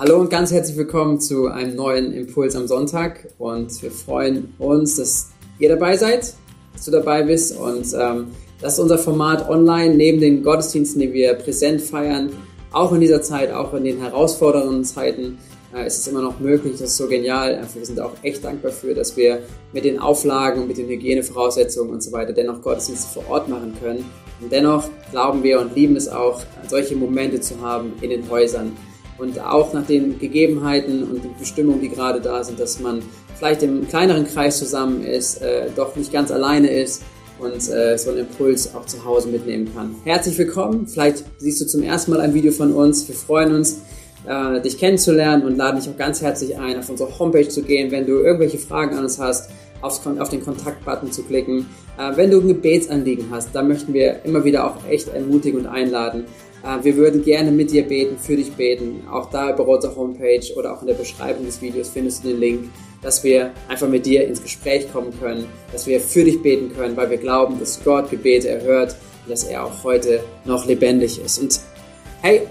Hallo und ganz herzlich willkommen zu einem neuen Impuls am Sonntag und wir freuen uns, dass ihr dabei seid, dass du dabei bist und ähm, das ist unser Format online neben den Gottesdiensten, die wir präsent feiern, auch in dieser Zeit, auch in den herausfordernden Zeiten äh, ist es immer noch möglich. Das ist so genial. Wir sind auch echt dankbar dafür, dass wir mit den Auflagen mit den Hygienevoraussetzungen und so weiter dennoch Gottesdienste vor Ort machen können. Und dennoch glauben wir und lieben es auch, solche Momente zu haben in den Häusern und auch nach den Gegebenheiten und den Bestimmungen, die gerade da sind, dass man vielleicht im kleineren Kreis zusammen ist, äh, doch nicht ganz alleine ist und äh, so einen Impuls auch zu Hause mitnehmen kann. Herzlich willkommen. Vielleicht siehst du zum ersten Mal ein Video von uns. Wir freuen uns, äh, dich kennenzulernen und laden dich auch ganz herzlich ein, auf unsere Homepage zu gehen, wenn du irgendwelche Fragen an uns hast, aufs, auf den Kontaktbutton zu klicken. Äh, wenn du ein Gebetsanliegen hast, da möchten wir immer wieder auch echt ermutigen und einladen. Äh, wir würden gerne mit dir beten, für dich beten. Auch da über unsere Homepage oder auch in der Beschreibung des Videos findest du den Link, dass wir einfach mit dir ins Gespräch kommen können, dass wir für dich beten können, weil wir glauben, dass Gott Gebete erhört und dass er auch heute noch lebendig ist. Und hey,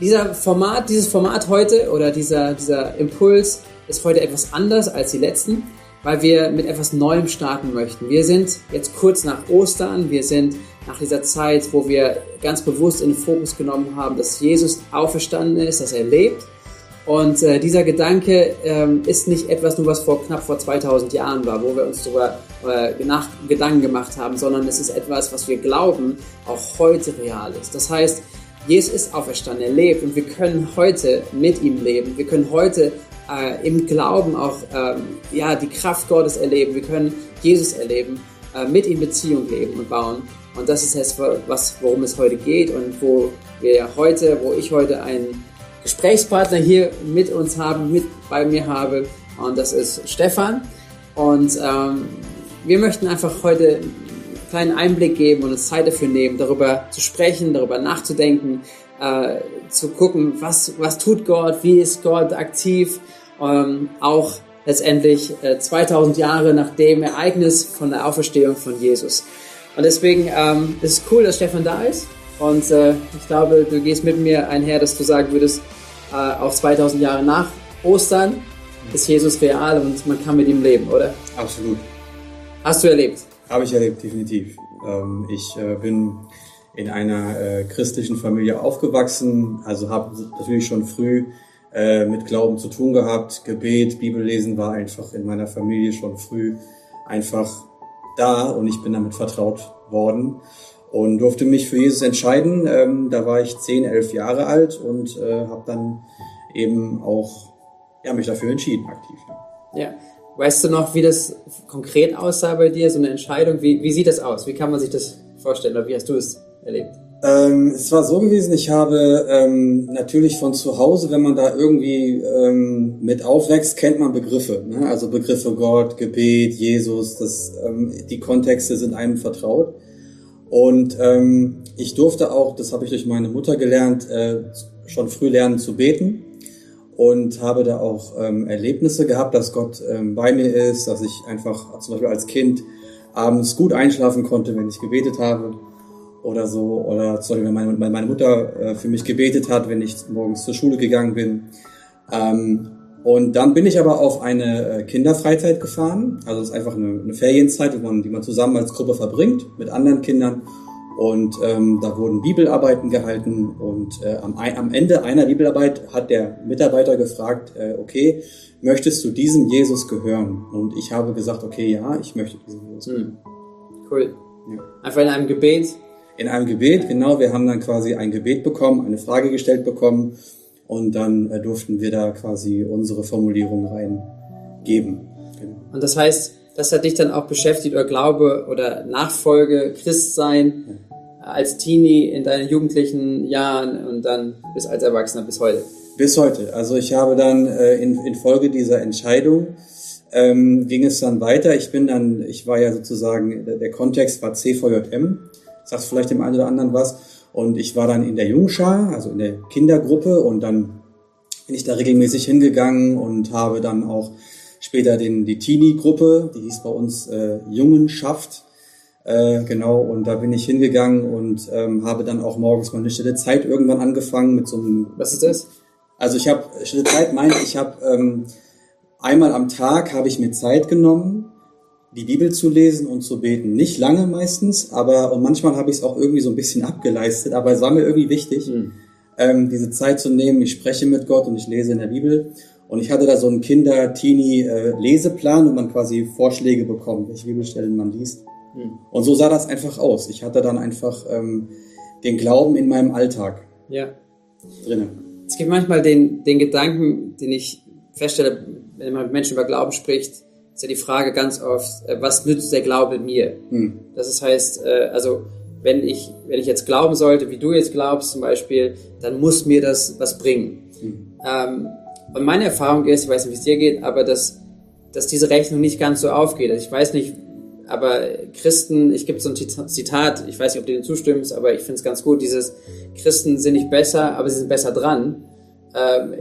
dieser Format, dieses Format heute oder dieser, dieser Impuls ist heute etwas anders als die letzten weil wir mit etwas Neuem starten möchten. Wir sind jetzt kurz nach Ostern, wir sind nach dieser Zeit, wo wir ganz bewusst in den Fokus genommen haben, dass Jesus auferstanden ist, dass er lebt. Und äh, dieser Gedanke ähm, ist nicht etwas nur, was vor knapp vor 2000 Jahren war, wo wir uns darüber äh, nach Gedanken gemacht haben, sondern es ist etwas, was wir glauben, auch heute real ist. Das heißt, Jesus ist auferstanden, er lebt und wir können heute mit ihm leben. Wir können heute äh, im Glauben auch ähm, ja, die Kraft Gottes erleben. Wir können Jesus erleben, mit ihm Beziehung leben und bauen. Und das ist es, was, worum es heute geht und wo wir heute, wo ich heute einen Gesprächspartner hier mit uns haben, mit bei mir habe. Und das ist Stefan. Und ähm, wir möchten einfach heute einen kleinen Einblick geben und uns Zeit dafür nehmen, darüber zu sprechen, darüber nachzudenken, äh, zu gucken, was, was tut Gott, wie ist Gott aktiv, ähm, auch letztendlich äh, 2000 Jahre nach dem Ereignis von der Auferstehung von Jesus. Und deswegen ähm, ist es cool, dass Stefan da ist. Und äh, ich glaube, du gehst mit mir einher, dass du sagen würdest, äh, auch 2000 Jahre nach Ostern ist Jesus real und man kann mit ihm leben, oder? Absolut. Hast du erlebt? Habe ich erlebt, definitiv. Ähm, ich äh, bin in einer äh, christlichen Familie aufgewachsen, also habe natürlich schon früh äh, mit Glauben zu tun gehabt. Gebet, Bibellesen war einfach in meiner Familie schon früh einfach da und ich bin damit vertraut worden und durfte mich für Jesus entscheiden. Ähm, da war ich zehn, elf Jahre alt und äh, habe dann eben auch ja, mich dafür entschieden, aktiv. Ja. Weißt du noch, wie das konkret aussah bei dir, so eine Entscheidung? Wie, wie sieht das aus? Wie kann man sich das vorstellen oder wie hast du es erlebt? Ähm, es war so gewesen, ich habe ähm, natürlich von zu Hause, wenn man da irgendwie ähm, mit aufwächst, kennt man Begriffe. Ne? Also Begriffe Gott, Gebet, Jesus, das, ähm, die Kontexte sind einem vertraut. Und ähm, ich durfte auch, das habe ich durch meine Mutter gelernt, äh, schon früh lernen zu beten und habe da auch ähm, Erlebnisse gehabt, dass Gott bei mir ist, dass ich einfach zum Beispiel als Kind abends gut einschlafen konnte, wenn ich gebetet habe oder so. Oder zum Beispiel, wenn meine, meine Mutter äh, für mich gebetet hat, wenn ich morgens zur Schule gegangen bin. Ähm, und dann bin ich aber auf eine äh, Kinderfreizeit gefahren. Also es ist einfach eine, eine Ferienzeit, die man, die man zusammen als Gruppe verbringt mit anderen Kindern. Und ähm, da wurden Bibelarbeiten gehalten und äh, am, am Ende einer Bibelarbeit hat der Mitarbeiter gefragt, äh, okay, möchtest du diesem Jesus gehören? Und ich habe gesagt, okay, ja, ich möchte diesem Jesus gehören. Cool. Ja. Einfach in einem Gebet in einem Gebet, genau, wir haben dann quasi ein Gebet bekommen, eine Frage gestellt bekommen und dann äh, durften wir da quasi unsere Formulierung reingeben. Genau. Und das heißt, das hat dich dann auch beschäftigt oder Glaube oder Nachfolge, Christsein ja. als Teenie in deinen jugendlichen Jahren und dann bis als Erwachsener bis heute? Bis heute. Also ich habe dann äh, in, in Folge dieser Entscheidung ähm, ging es dann weiter. Ich bin dann, ich war ja sozusagen, der, der Kontext war CVJM sagt vielleicht dem einen oder anderen was. Und ich war dann in der Jungschar, also in der Kindergruppe und dann bin ich da regelmäßig hingegangen und habe dann auch später den, die Teenie-Gruppe, die hieß bei uns äh, Jungenschaft, äh, genau, und da bin ich hingegangen und ähm, habe dann auch morgens mal eine stille Zeit irgendwann angefangen mit so einem... Was ist das? Also ich habe, stille Zeit meint, ich habe ähm, einmal am Tag habe ich mir Zeit genommen, die Bibel zu lesen und zu beten. Nicht lange meistens, aber und manchmal habe ich es auch irgendwie so ein bisschen abgeleistet, aber es war mir irgendwie wichtig, mhm. ähm, diese Zeit zu nehmen. Ich spreche mit Gott und ich lese in der Bibel. Und ich hatte da so einen Kinder-Teenie-Leseplan, wo man quasi Vorschläge bekommt, welche Bibelstellen man liest. Mhm. Und so sah das einfach aus. Ich hatte dann einfach ähm, den Glauben in meinem Alltag ja. drinnen. Es gibt manchmal den, den Gedanken, den ich feststelle, wenn man mit Menschen über Glauben spricht, ist ja die Frage ganz oft, äh, was nützt der Glaube mir? Hm. Das heißt, äh, also wenn ich, wenn ich jetzt glauben sollte, wie du jetzt glaubst zum Beispiel, dann muss mir das was bringen. Hm. Ähm, und meine Erfahrung ist, ich weiß nicht, wie es dir geht, aber dass, dass diese Rechnung nicht ganz so aufgeht. Also ich weiß nicht, aber Christen, ich gibt so ein Zitat, ich weiß nicht, ob du dem zustimmst, aber ich finde es ganz gut, dieses Christen sind nicht besser, aber sie sind besser dran. Ähm,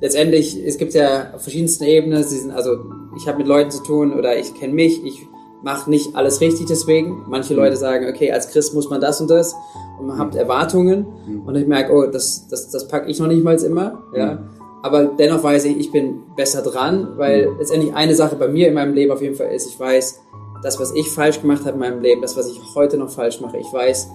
letztendlich, es gibt ja auf verschiedensten Ebenen, sie sind, also ich habe mit Leuten zu tun oder ich kenne mich, ich mache nicht alles richtig deswegen. Manche mhm. Leute sagen, okay, als Christ muss man das und das und man hat Erwartungen mhm. und ich merke, oh, das, das, das packe ich noch nicht mal immer, ja. Mhm. Aber dennoch weiß ich, ich bin besser dran, weil letztendlich eine Sache bei mir in meinem Leben auf jeden Fall ist, ich weiß, das, was ich falsch gemacht habe in meinem Leben, das, was ich heute noch falsch mache, ich weiß,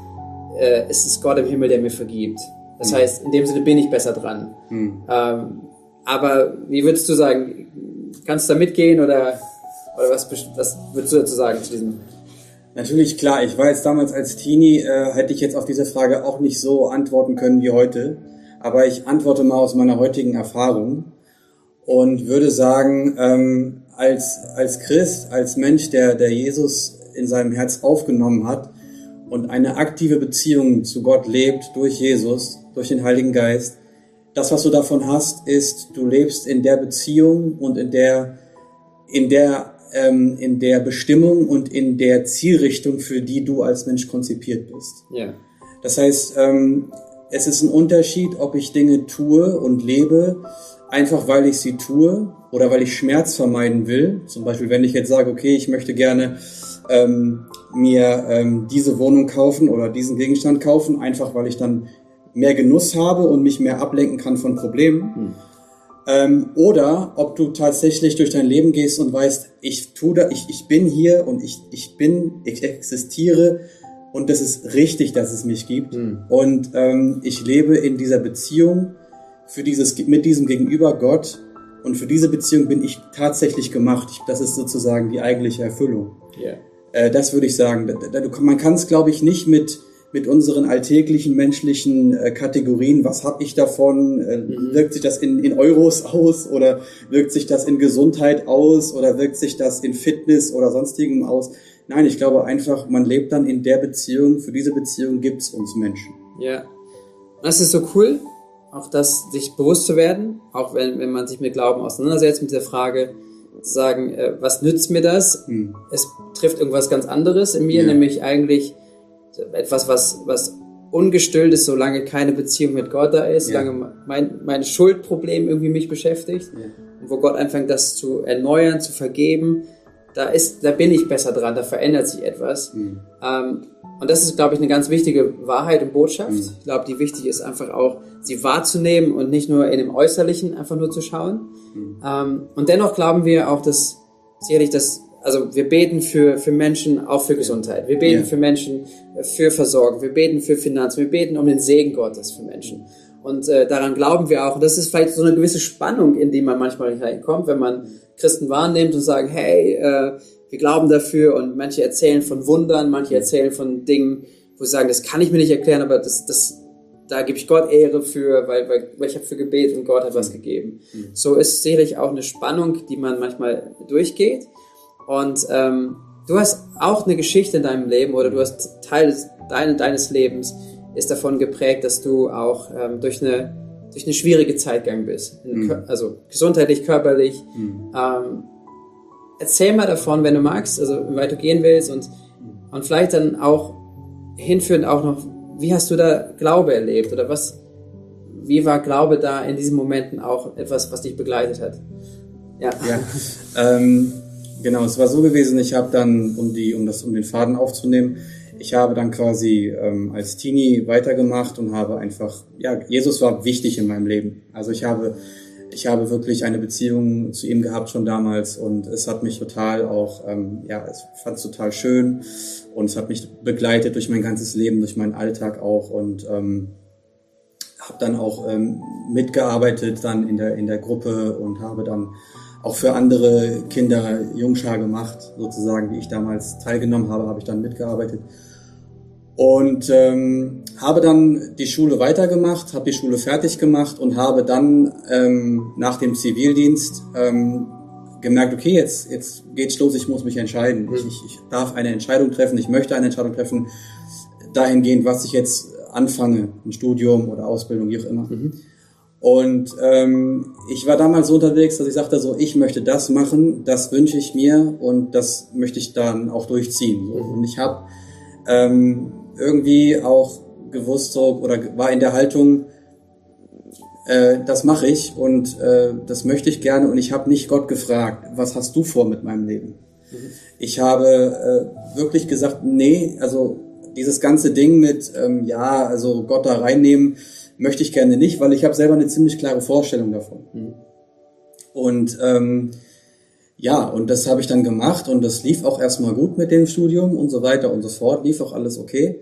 äh, es ist Gott im Himmel, der mir vergibt. Das heißt, in dem Sinne bin ich besser dran. Mhm. Ähm, aber wie würdest du sagen, kannst du da mitgehen oder, oder was, was würdest du dazu sagen zu diesem? Natürlich, klar. Ich war jetzt damals als Teenie, äh, hätte ich jetzt auf diese Frage auch nicht so antworten können wie heute. Aber ich antworte mal aus meiner heutigen Erfahrung und würde sagen, ähm, als, als Christ, als Mensch, der, der Jesus in seinem Herz aufgenommen hat und eine aktive Beziehung zu Gott lebt durch Jesus, durch den Heiligen Geist, das, was du davon hast, ist, du lebst in der Beziehung und in der, in der, ähm, in der Bestimmung und in der Zielrichtung, für die du als Mensch konzipiert bist. Ja. Das heißt, ähm, es ist ein Unterschied, ob ich Dinge tue und lebe, einfach weil ich sie tue oder weil ich Schmerz vermeiden will. Zum Beispiel, wenn ich jetzt sage, okay, ich möchte gerne ähm, mir ähm, diese Wohnung kaufen oder diesen Gegenstand kaufen, einfach weil ich dann mehr Genuss habe und mich mehr ablenken kann von Problemen. Hm. Ähm, oder ob du tatsächlich durch dein Leben gehst und weißt, ich tu da, ich, ich bin hier und ich, ich bin, ich existiere und das ist richtig, dass es mich gibt. Hm. Und ähm, ich lebe in dieser Beziehung für dieses, mit diesem Gegenüber Gott und für diese Beziehung bin ich tatsächlich gemacht. Das ist sozusagen die eigentliche Erfüllung. Yeah. Äh, das würde ich sagen. Da, da, man kann es, glaube ich, nicht mit mit unseren alltäglichen menschlichen äh, Kategorien. Was habe ich davon? Äh, mhm. Wirkt sich das in, in Euros aus oder wirkt sich das in Gesundheit aus oder wirkt sich das in Fitness oder sonstigem aus? Nein, ich glaube einfach, man lebt dann in der Beziehung. Für diese Beziehung gibt's uns Menschen. Ja, das ist so cool, auch das sich bewusst zu werden, auch wenn, wenn man sich mit Glauben auseinandersetzt, mit der Frage, zu sagen, äh, was nützt mir das? Hm. Es trifft irgendwas ganz anderes in mir, ja. nämlich eigentlich etwas, was, was ungestillt ist, solange keine Beziehung mit Gott da ist, ja. solange mein, mein Schuldproblem irgendwie mich beschäftigt ja. und wo Gott anfängt, das zu erneuern, zu vergeben, da ist, da bin ich besser dran, da verändert sich etwas. Mhm. Ähm, und das ist, glaube ich, eine ganz wichtige Wahrheit und Botschaft. Mhm. Ich glaube, die wichtig ist einfach auch, sie wahrzunehmen und nicht nur in dem Äußerlichen einfach nur zu schauen. Mhm. Ähm, und dennoch glauben wir auch, dass sicherlich das also wir beten für, für Menschen, auch für Gesundheit. Wir beten ja. für Menschen, äh, für Versorgung. Wir beten für Finanzen. Wir beten um den Segen Gottes für Menschen. Und äh, daran glauben wir auch. Und das ist vielleicht so eine gewisse Spannung, in die man manchmal hineinkommt, wenn man Christen wahrnimmt und sagt, hey, äh, wir glauben dafür. Und manche erzählen von Wundern, manche erzählen von Dingen, wo sie sagen, das kann ich mir nicht erklären, aber das, das, da gebe ich Gott Ehre für, weil, weil, weil ich habe für Gebet und Gott hat was gegeben. Mhm. So ist sicherlich auch eine Spannung, die man manchmal durchgeht. Und ähm, du hast auch eine Geschichte in deinem Leben oder du hast Teil des, dein, deines Lebens ist davon geprägt, dass du auch ähm, durch eine durch eine schwierige Zeit gegangen bist, mhm. also gesundheitlich, körperlich. Mhm. Ähm, erzähl mal davon, wenn du magst, also wie weit du gehen willst und und vielleicht dann auch hinführend auch noch, wie hast du da Glaube erlebt oder was, wie war Glaube da in diesen Momenten auch etwas, was dich begleitet hat? Ja. ja ähm, Genau, es war so gewesen, ich habe dann, um die, um das, um den Faden aufzunehmen, ich habe dann quasi ähm, als Teenie weitergemacht und habe einfach, ja, Jesus war wichtig in meinem Leben. Also ich habe, ich habe wirklich eine Beziehung zu ihm gehabt schon damals und es hat mich total auch, ähm, ja, ich fand es total schön und es hat mich begleitet durch mein ganzes Leben, durch meinen Alltag auch und ähm, habe dann auch ähm, mitgearbeitet dann in der in der Gruppe und habe dann auch für andere Kinder Jungschar gemacht, sozusagen, wie ich damals teilgenommen habe, habe ich dann mitgearbeitet. Und ähm, habe dann die Schule weitergemacht, habe die Schule fertig gemacht und habe dann ähm, nach dem Zivildienst ähm, gemerkt, okay, jetzt, jetzt geht's los, ich muss mich entscheiden. Mhm. Ich, ich, ich darf eine Entscheidung treffen, ich möchte eine Entscheidung treffen, dahingehend, was ich jetzt anfange, ein Studium oder Ausbildung, wie auch immer. Mhm. Und ähm, ich war damals so unterwegs, dass ich sagte, so ich möchte das machen, das wünsche ich mir und das möchte ich dann auch durchziehen. So. Und ich habe ähm, irgendwie auch gewusst so oder war in der Haltung, äh, das mache ich und äh, das möchte ich gerne und ich habe nicht Gott gefragt, was hast du vor mit meinem Leben? Mhm. Ich habe äh, wirklich gesagt, nee, also dieses ganze Ding mit ähm, ja, also Gott da reinnehmen möchte ich gerne nicht, weil ich habe selber eine ziemlich klare Vorstellung davon. Mhm. Und ähm, ja, und das habe ich dann gemacht und das lief auch erstmal gut mit dem Studium und so weiter und so fort, lief auch alles okay,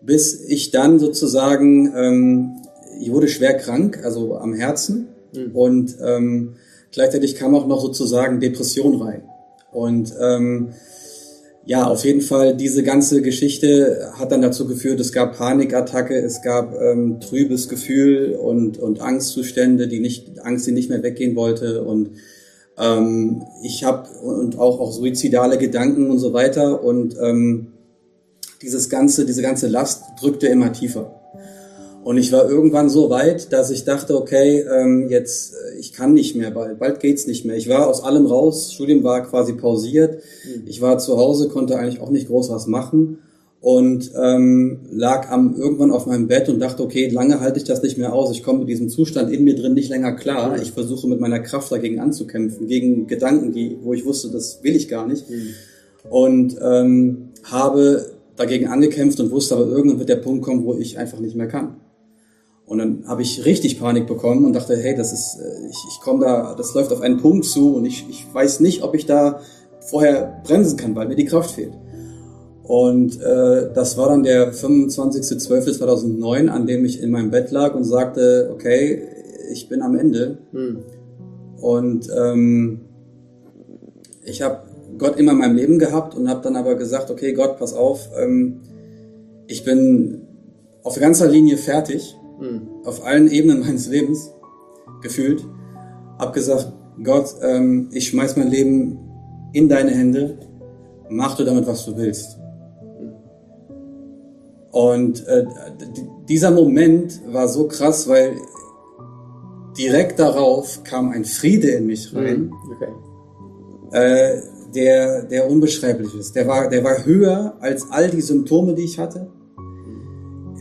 bis ich dann sozusagen, ähm, ich wurde schwer krank, also am Herzen mhm. und ähm, gleichzeitig kam auch noch sozusagen Depression rein. Und ähm, ja, auf jeden Fall, diese ganze Geschichte hat dann dazu geführt, es gab Panikattacke, es gab ähm, trübes Gefühl und, und Angstzustände, die nicht, Angst, die nicht mehr weggehen wollte und ähm, ich habe und auch, auch suizidale Gedanken und so weiter und ähm, dieses ganze, diese ganze Last drückte immer tiefer. Und ich war irgendwann so weit, dass ich dachte, okay, ähm, jetzt, äh, ich kann nicht mehr, bald, bald geht's nicht mehr. Ich war aus allem raus, Studium war quasi pausiert. Mhm. Ich war zu Hause, konnte eigentlich auch nicht groß was machen und ähm, lag am irgendwann auf meinem Bett und dachte, okay, lange halte ich das nicht mehr aus. Ich komme mit diesem Zustand in mir drin nicht länger klar. Ich versuche mit meiner Kraft dagegen anzukämpfen, gegen Gedanken, die, wo ich wusste, das will ich gar nicht. Mhm. Und ähm, habe dagegen angekämpft und wusste aber irgendwann wird der Punkt kommen, wo ich einfach nicht mehr kann. Und dann habe ich richtig Panik bekommen und dachte, hey, das ist, äh, ich, ich komme da, das läuft auf einen Punkt zu und ich, ich weiß nicht, ob ich da vorher bremsen kann, weil mir die Kraft fehlt. Und äh, das war dann der 25.12.2009, an dem ich in meinem Bett lag und sagte, okay, ich bin am Ende. Hm. Und ähm, ich habe Gott immer in meinem Leben gehabt und habe dann aber gesagt, okay, Gott, pass auf, ähm, ich bin auf ganzer Linie fertig mhm. auf allen Ebenen meines Lebens gefühlt. Hab gesagt, Gott, ähm, ich schmeiß mein Leben in deine Hände, mach du damit, was du willst. Und äh, dieser Moment war so krass, weil direkt darauf kam ein Friede in mich rein, mhm. okay. äh, der, der unbeschreiblich ist. Der war, der war höher als all die Symptome, die ich hatte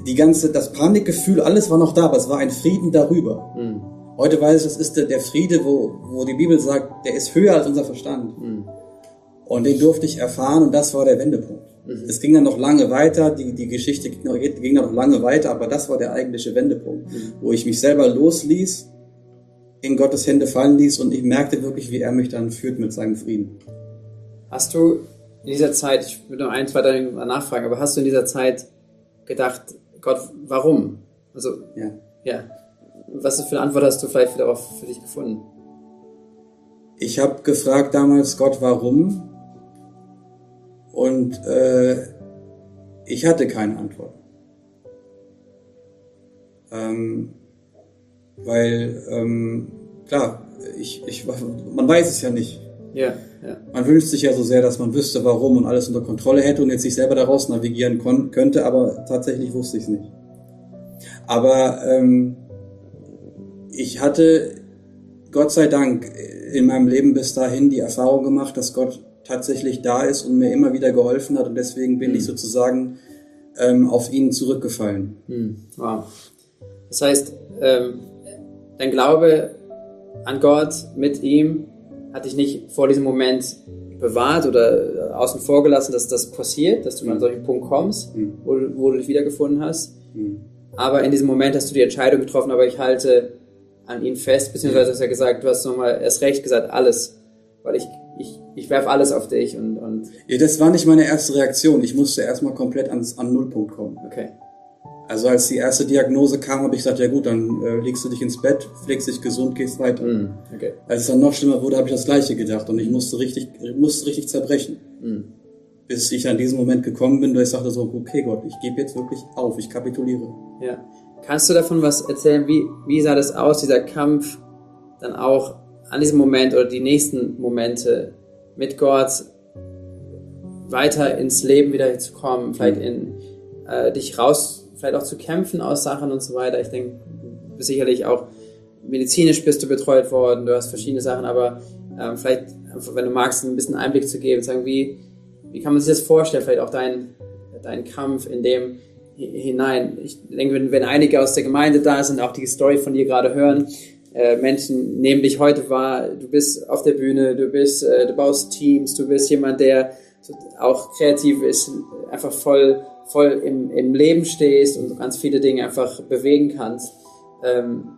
die ganze, das Panikgefühl, alles war noch da, aber es war ein Frieden darüber. Mhm. Heute weiß ich, das ist der, der, Friede, wo, wo die Bibel sagt, der ist höher als unser Verstand. Mhm. Und den durfte ich erfahren und das war der Wendepunkt. Mhm. Es ging dann noch lange weiter, die, die Geschichte ging noch, ging noch lange weiter, aber das war der eigentliche Wendepunkt, mhm. wo ich mich selber losließ, in Gottes Hände fallen ließ und ich merkte wirklich, wie er mich dann führt mit seinem Frieden. Hast du in dieser Zeit, ich würde noch ein, zwei Dinge nachfragen, aber hast du in dieser Zeit gedacht, Gott, warum? Also, ja. ja. Was für eine Antwort hast du vielleicht darauf für dich gefunden? Ich habe gefragt damals Gott, warum? Und äh, ich hatte keine Antwort. Ähm, weil, ähm, klar, ich, ich, man weiß es ja nicht. Ja, ja. Man wünscht sich ja so sehr, dass man wüsste, warum und alles unter Kontrolle hätte und jetzt sich selber daraus navigieren könnte, aber tatsächlich wusste ich es nicht. Aber ähm, ich hatte Gott sei Dank in meinem Leben bis dahin die Erfahrung gemacht, dass Gott tatsächlich da ist und mir immer wieder geholfen hat und deswegen bin mhm. ich sozusagen ähm, auf ihn zurückgefallen. Mhm. Wow. Das heißt, ähm, dein Glaube an Gott mit ihm hat dich nicht vor diesem Moment bewahrt oder außen vor gelassen, dass das passiert, dass du mhm. an solchen Punkt kommst, mhm. wo, wo, du dich wiedergefunden hast. Mhm. Aber in diesem Moment hast du die Entscheidung getroffen, aber ich halte an ihn fest, beziehungsweise hast du ja gesagt, du hast nochmal erst recht gesagt, alles. Weil ich, ich, ich werfe alles auf dich und, und. Ja, das war nicht meine erste Reaktion. Ich musste erstmal komplett ans, an Nullpunkt kommen. Okay. Also als die erste Diagnose kam, habe ich gesagt, ja gut, dann äh, legst du dich ins Bett, pflegst dich gesund, gehst weiter. Mm, okay. Als es dann noch schlimmer wurde, habe ich das Gleiche gedacht und ich musste richtig, musste richtig zerbrechen. Mm. Bis ich an diesen Moment gekommen bin, wo ich sagte so, okay Gott, ich gebe jetzt wirklich auf, ich kapituliere. Ja. Kannst du davon was erzählen? Wie, wie sah das aus, dieser Kampf dann auch an diesem Moment oder die nächsten Momente mit Gott weiter ins Leben wieder zu kommen, vielleicht in äh, dich raus, vielleicht auch zu kämpfen aus Sachen und so weiter. Ich denke, sicherlich auch medizinisch bist du betreut worden, du hast verschiedene Sachen, aber ähm, vielleicht, wenn du magst, ein bisschen Einblick zu geben, sagen, wie, wie kann man sich das vorstellen, vielleicht auch dein, dein Kampf in dem hinein. Ich denke, wenn, wenn einige aus der Gemeinde da sind, auch die Story von dir gerade hören, äh, Menschen nehmen dich heute wahr, du bist auf der Bühne, du bist, äh, du baust Teams, du bist jemand, der auch kreativ ist, einfach voll, voll im, im Leben stehst und ganz viele Dinge einfach bewegen kannst. Ähm,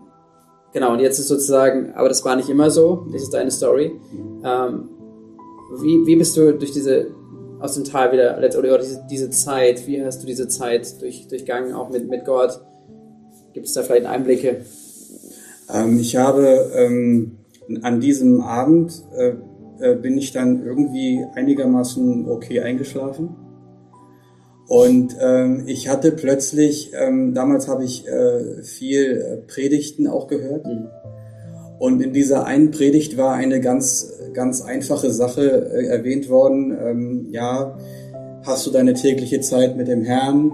genau, und jetzt ist sozusagen, aber das war nicht immer so, das ist deine Story. Ähm, wie, wie bist du durch diese aus dem Tal wieder, oder diese, diese Zeit, wie hast du diese Zeit durch, durchgangen, auch mit, mit Gott? Gibt es da vielleicht Einblicke? Ähm, ich habe ähm, an diesem Abend äh, äh, bin ich dann irgendwie einigermaßen okay eingeschlafen. Und ähm, ich hatte plötzlich, ähm, damals habe ich äh, viel äh, Predigten auch gehört. Mhm. Und in dieser einen Predigt war eine ganz, ganz einfache Sache äh, erwähnt worden. Ähm, ja, hast du deine tägliche Zeit mit dem Herrn?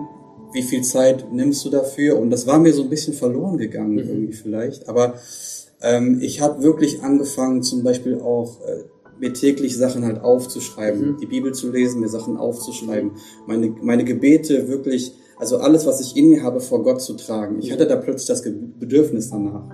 Wie viel Zeit nimmst du dafür? Und das war mir so ein bisschen verloren gegangen, mhm. irgendwie vielleicht. Aber ähm, ich habe wirklich angefangen, zum Beispiel auch äh, mir täglich Sachen halt aufzuschreiben, mhm. die Bibel zu lesen, mir Sachen aufzuschreiben, meine, meine Gebete wirklich, also alles, was ich in mir habe, vor Gott zu tragen. Ich hatte da plötzlich das Bedürfnis danach.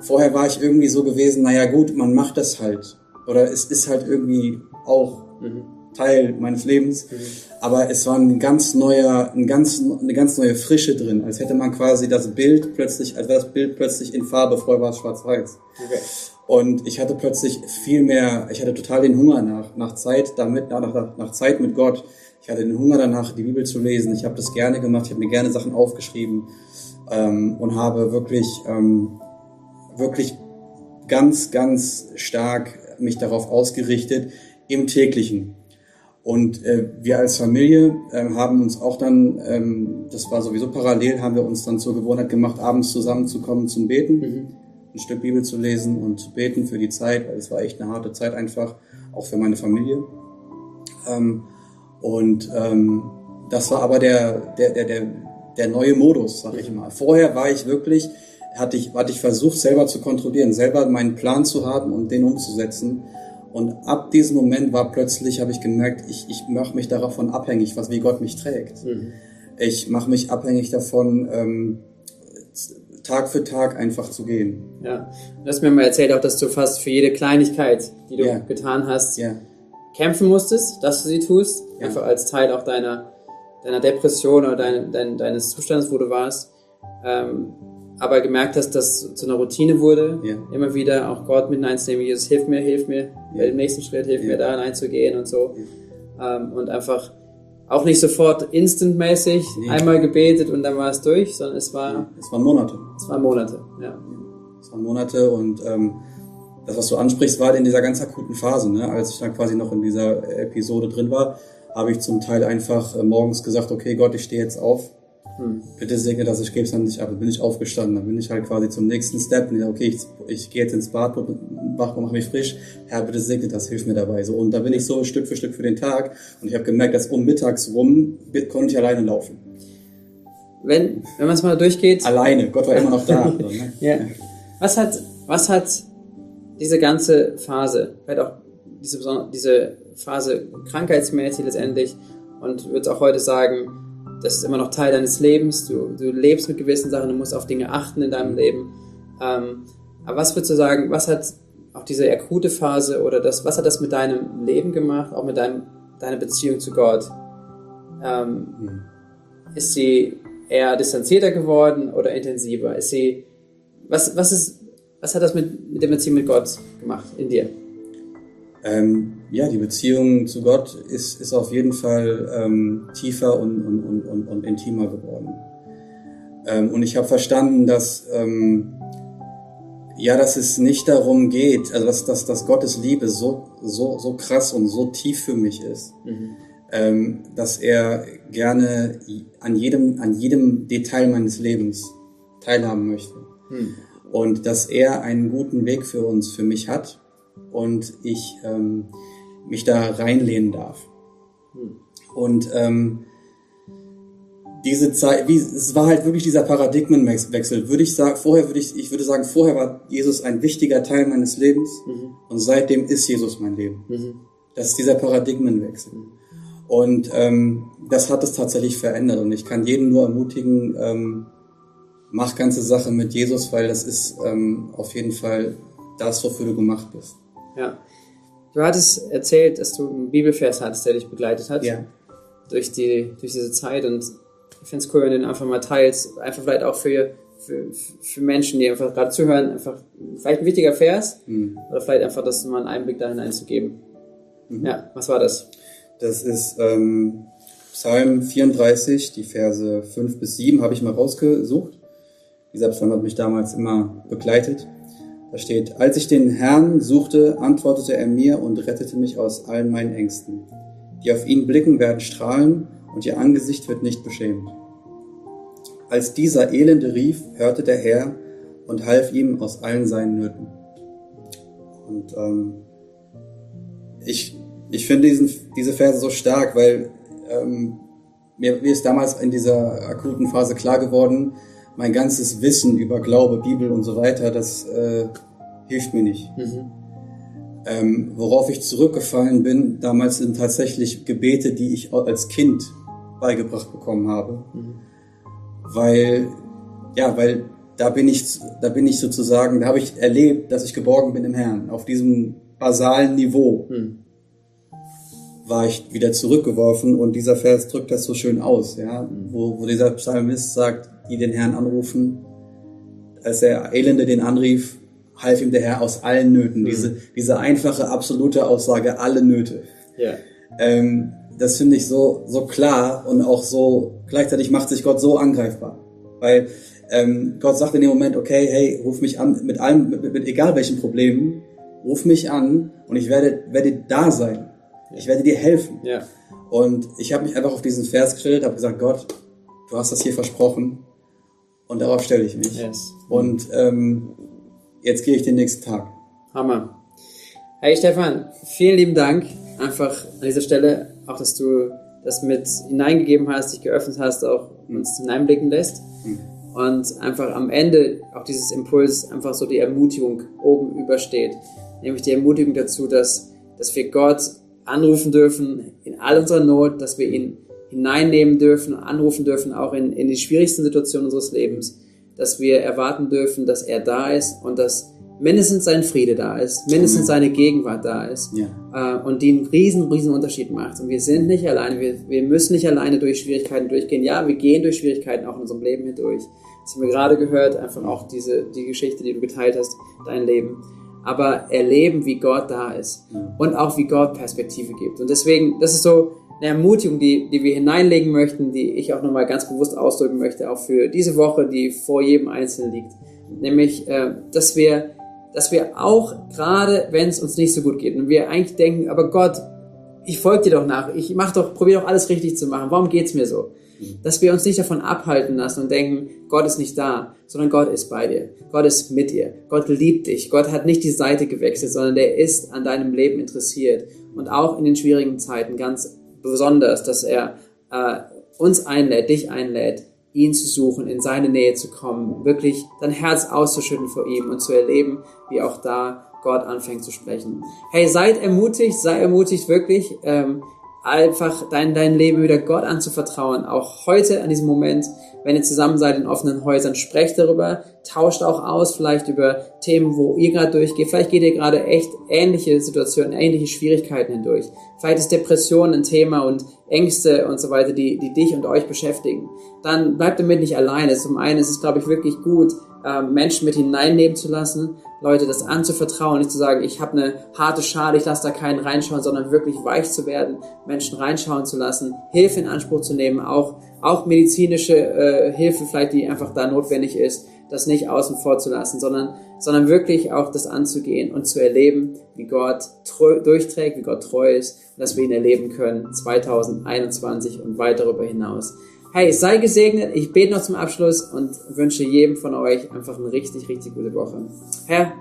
Vorher war ich irgendwie so gewesen, naja gut, man macht das halt. Oder es ist halt irgendwie auch mhm. Teil meines Lebens. Mhm. Aber es war ein ganz neuer, ein ganz, eine ganz neue Frische drin, als hätte man quasi das Bild plötzlich, als wäre das Bild plötzlich in Farbe, vorher war es schwarz-weiß. Okay. Und ich hatte plötzlich viel mehr, ich hatte total den Hunger nach, nach Zeit damit, nach, nach, nach Zeit mit Gott. Ich hatte den Hunger danach, die Bibel zu lesen. Ich habe das gerne gemacht, ich habe mir gerne Sachen aufgeschrieben ähm, und habe wirklich ähm, wirklich ganz, ganz stark mich darauf ausgerichtet im täglichen. Und äh, wir als Familie äh, haben uns auch dann, ähm, das war sowieso parallel, haben wir uns dann zur Gewohnheit gemacht, abends zusammenzukommen zum Beten, mhm. ein Stück Bibel zu lesen und zu beten für die Zeit, weil es war echt eine harte Zeit einfach, auch für meine Familie. Ähm, und ähm, das war aber der, der, der, der, der neue Modus, sag ich mal. Vorher war ich wirklich hatte ich, hatte ich versucht, selber zu kontrollieren, selber meinen Plan zu haben und den umzusetzen. Und ab diesem Moment war plötzlich, habe ich gemerkt, ich, ich mache mich davon abhängig, was wie Gott mich trägt. Mhm. Ich mache mich abhängig davon, ähm, Tag für Tag einfach zu gehen. Ja, du hast mir mal erzählt auch, dass du fast für jede Kleinigkeit, die du ja. getan hast, ja. kämpfen musstest, dass du sie tust. Ja. Einfach als Teil auch deiner, deiner Depression oder dein, dein, deines Zustands, wo du warst. Ähm, aber gemerkt hast, dass das zu einer Routine wurde. Ja. Immer wieder auch Gott mit hineinzunehmen, Jesus, hilf mir, hilf mir, ja. im nächsten Schritt, hilf ja. mir da hineinzugehen und so. Ähm, und einfach auch nicht sofort instantmäßig nee. einmal gebetet und dann war es durch, sondern es war... Es waren Monate. Es waren Monate, ja. Es waren Monate und ähm, das, was du ansprichst, war in dieser ganz akuten Phase. Ne? Als ich dann quasi noch in dieser Episode drin war, habe ich zum Teil einfach äh, morgens gesagt, okay Gott, ich stehe jetzt auf hm. Bitte segne das, ich gebe es dann nicht ab. Dann bin ich aufgestanden, dann bin ich halt quasi zum nächsten Step. Und okay, ich, ich gehe jetzt ins Bad, mach, mach mich frisch. Herr, bitte segne das, hilf mir dabei. So, und da bin ich so Stück für Stück für den Tag. Und ich habe gemerkt, dass um mittags rum konnte ich alleine laufen. Wenn, wenn man es mal durchgeht. Alleine, Gott war immer noch da. so, ne? ja. Was hat, was hat diese ganze Phase, vielleicht auch diese, diese Phase krankheitsmäßig letztendlich, und würde auch heute sagen, das ist immer noch Teil deines Lebens. Du, du lebst mit gewissen Sachen, du musst auf Dinge achten in deinem Leben. Ähm, aber was würdest du sagen, was hat auch diese akute Phase oder das, was hat das mit deinem Leben gemacht, auch mit deinem, deiner Beziehung zu Gott? Ähm, mhm. Ist sie eher distanzierter geworden oder intensiver? Ist sie, was, was ist, was hat das mit, mit der Beziehung mit Gott gemacht in dir? Ähm, ja, die Beziehung zu Gott ist, ist auf jeden Fall ähm, tiefer und, und, und, und, intimer geworden. Ähm, und ich habe verstanden, dass ähm, ja, dass es nicht darum geht, also dass, dass, dass Gottes Liebe so, so, so krass und so tief für mich ist, mhm. ähm, dass er gerne an jedem, an jedem Detail meines Lebens teilhaben möchte. Mhm. Und dass er einen guten Weg für uns, für mich hat und ich ähm, mich da reinlehnen darf. Mhm. Und ähm, diese Zeit, wie, es war halt wirklich dieser Paradigmenwechsel. Würde ich sagen, vorher würde ich, ich würde sagen, vorher war Jesus ein wichtiger Teil meines Lebens mhm. und seitdem ist Jesus mein Leben. Mhm. Das ist dieser Paradigmenwechsel. Und ähm, das hat es tatsächlich verändert und ich kann jeden nur ermutigen, ähm, mach ganze Sache mit Jesus, weil das ist ähm, auf jeden Fall das, wofür du gemacht bist. Ja. Du hattest erzählt, dass du einen Bibelvers hattest, der dich begleitet hat. Ja. Durch, die, durch diese Zeit und ich finde es cool, wenn du den einfach mal teilst. Einfach vielleicht auch für, für, für Menschen, die einfach gerade zuhören, einfach vielleicht ein wichtiger Vers mhm. oder vielleicht einfach das mal einen Einblick da hineinzugeben. Mhm. Ja, was war das? Das ist ähm, Psalm 34, die Verse 5 bis 7 habe ich mal rausgesucht. Dieser Psalm hat mich damals immer begleitet. Da steht, als ich den Herrn suchte, antwortete er mir und rettete mich aus allen meinen Ängsten. Die auf ihn blicken, werden strahlen und ihr Angesicht wird nicht beschämt. Als dieser Elende rief, hörte der Herr und half ihm aus allen seinen Nöten. Und ähm, ich, ich finde diesen, diese Verse so stark, weil ähm, mir, mir ist damals in dieser akuten Phase klar geworden, mein ganzes Wissen über Glaube, Bibel und so weiter, das äh, hilft mir nicht. Mhm. Ähm, worauf ich zurückgefallen bin, damals sind tatsächlich Gebete, die ich als Kind beigebracht bekommen habe. Mhm. Weil, ja, weil da bin ich, da bin ich sozusagen, da habe ich erlebt, dass ich geborgen bin im Herrn. Auf diesem basalen Niveau mhm. war ich wieder zurückgeworfen und dieser Vers drückt das so schön aus, ja, mhm. wo, wo dieser Psalmist sagt, die den Herrn anrufen, als der Elende den anrief, half ihm der Herr aus allen Nöten. Mhm. Diese, diese einfache, absolute Aussage, alle Nöte. Ja. Ähm, das finde ich so, so klar und auch so, gleichzeitig macht sich Gott so angreifbar. Weil ähm, Gott sagt in dem Moment, okay, hey, ruf mich an mit allem, mit, mit, mit egal welchen Problemen, ruf mich an und ich werde, werde da sein. Ich werde dir helfen. Ja. Und ich habe mich einfach auf diesen Vers gestellt, habe gesagt, Gott, du hast das hier versprochen und darauf stelle ich mich. Yes. Und ähm, jetzt gehe ich den nächsten Tag. Hammer. Hey Stefan, vielen lieben Dank einfach an dieser Stelle auch, dass du das mit hineingegeben hast, dich geöffnet hast, auch uns hineinblicken lässt. Mhm. Und einfach am Ende auch dieses Impuls einfach so die Ermutigung oben übersteht. Nämlich die Ermutigung dazu, dass, dass wir Gott anrufen dürfen in all unserer Not, dass wir ihn hineinnehmen dürfen, anrufen dürfen, auch in, in die schwierigsten Situationen unseres Lebens, dass wir erwarten dürfen, dass er da ist und dass mindestens sein Friede da ist, mindestens seine Gegenwart da ist ja. äh, und die einen riesen, riesen Unterschied macht. Und wir sind nicht alleine, wir, wir müssen nicht alleine durch Schwierigkeiten durchgehen. Ja, wir gehen durch Schwierigkeiten auch in unserem Leben hindurch. Das haben wir gerade gehört, einfach auch diese, die Geschichte, die du geteilt hast, dein Leben. Aber erleben, wie Gott da ist ja. und auch wie Gott Perspektive gibt. Und deswegen, das ist so eine Ermutigung, die, die wir hineinlegen möchten, die ich auch nochmal ganz bewusst ausdrücken möchte, auch für diese Woche, die vor jedem Einzelnen liegt. Nämlich, äh, dass wir dass wir auch gerade, wenn es uns nicht so gut geht und wir eigentlich denken, aber Gott, ich folge dir doch nach, ich mach doch, probiere doch alles richtig zu machen, warum geht's mir so? Dass wir uns nicht davon abhalten lassen und denken, Gott ist nicht da, sondern Gott ist bei dir, Gott ist mit dir, Gott liebt dich, Gott hat nicht die Seite gewechselt, sondern der ist an deinem Leben interessiert und auch in den schwierigen Zeiten ganz besonders, dass er äh, uns einlädt, dich einlädt, ihn zu suchen, in seine Nähe zu kommen, wirklich dein Herz auszuschütten vor ihm und zu erleben, wie auch da Gott anfängt zu sprechen. Hey, seid ermutigt, sei ermutigt wirklich. Ähm, einfach dein, dein Leben wieder Gott anzuvertrauen. Auch heute an diesem Moment, wenn ihr zusammen seid in offenen Häusern, sprecht darüber, tauscht auch aus, vielleicht über Themen, wo ihr gerade durchgeht. Vielleicht geht ihr gerade echt ähnliche Situationen, ähnliche Schwierigkeiten hindurch. Vielleicht ist Depression ein Thema und Ängste und so weiter, die, die dich und euch beschäftigen. Dann bleibt damit nicht alleine. Zum einen ist es, glaube ich, wirklich gut, ähm, Menschen mit hineinnehmen zu lassen, Leute das anzuvertrauen, nicht zu sagen, ich habe eine harte Schale, ich lasse da keinen reinschauen, sondern wirklich weich zu werden, Menschen reinschauen zu lassen, Hilfe in Anspruch zu nehmen, auch, auch medizinische äh, Hilfe vielleicht, die einfach da notwendig ist, das nicht außen vor zu lassen, sondern, sondern wirklich auch das anzugehen und zu erleben, wie Gott durchträgt, wie Gott treu ist dass wir ihn erleben können 2021 und weit darüber hinaus. Hey, sei gesegnet. Ich bete noch zum Abschluss und wünsche jedem von euch einfach eine richtig, richtig gute Woche. Herr,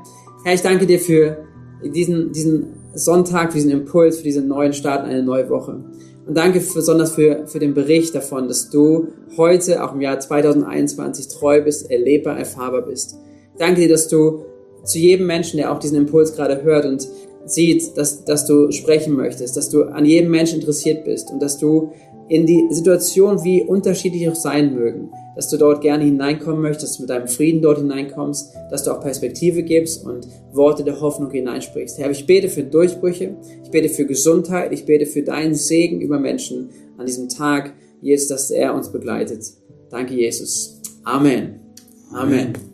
Herr, ich danke dir für diesen, diesen Sonntag, für diesen Impuls, für diesen neuen Start, eine neue Woche. Und danke besonders für, für den Bericht davon, dass du heute, auch im Jahr 2021, treu bist, erlebbar, erfahrbar bist. Danke dir, dass du zu jedem Menschen, der auch diesen Impuls gerade hört und sieht, dass, dass du sprechen möchtest, dass du an jedem Menschen interessiert bist und dass du in die Situation, wie unterschiedlich auch sein mögen, dass du dort gerne hineinkommen möchtest, dass du mit deinem Frieden dort hineinkommst, dass du auch Perspektive gibst und Worte der Hoffnung hineinsprichst. Herr, ich bete für Durchbrüche, ich bete für Gesundheit, ich bete für deinen Segen über Menschen an diesem Tag, Jesus, dass er uns begleitet. Danke, Jesus. Amen. Amen.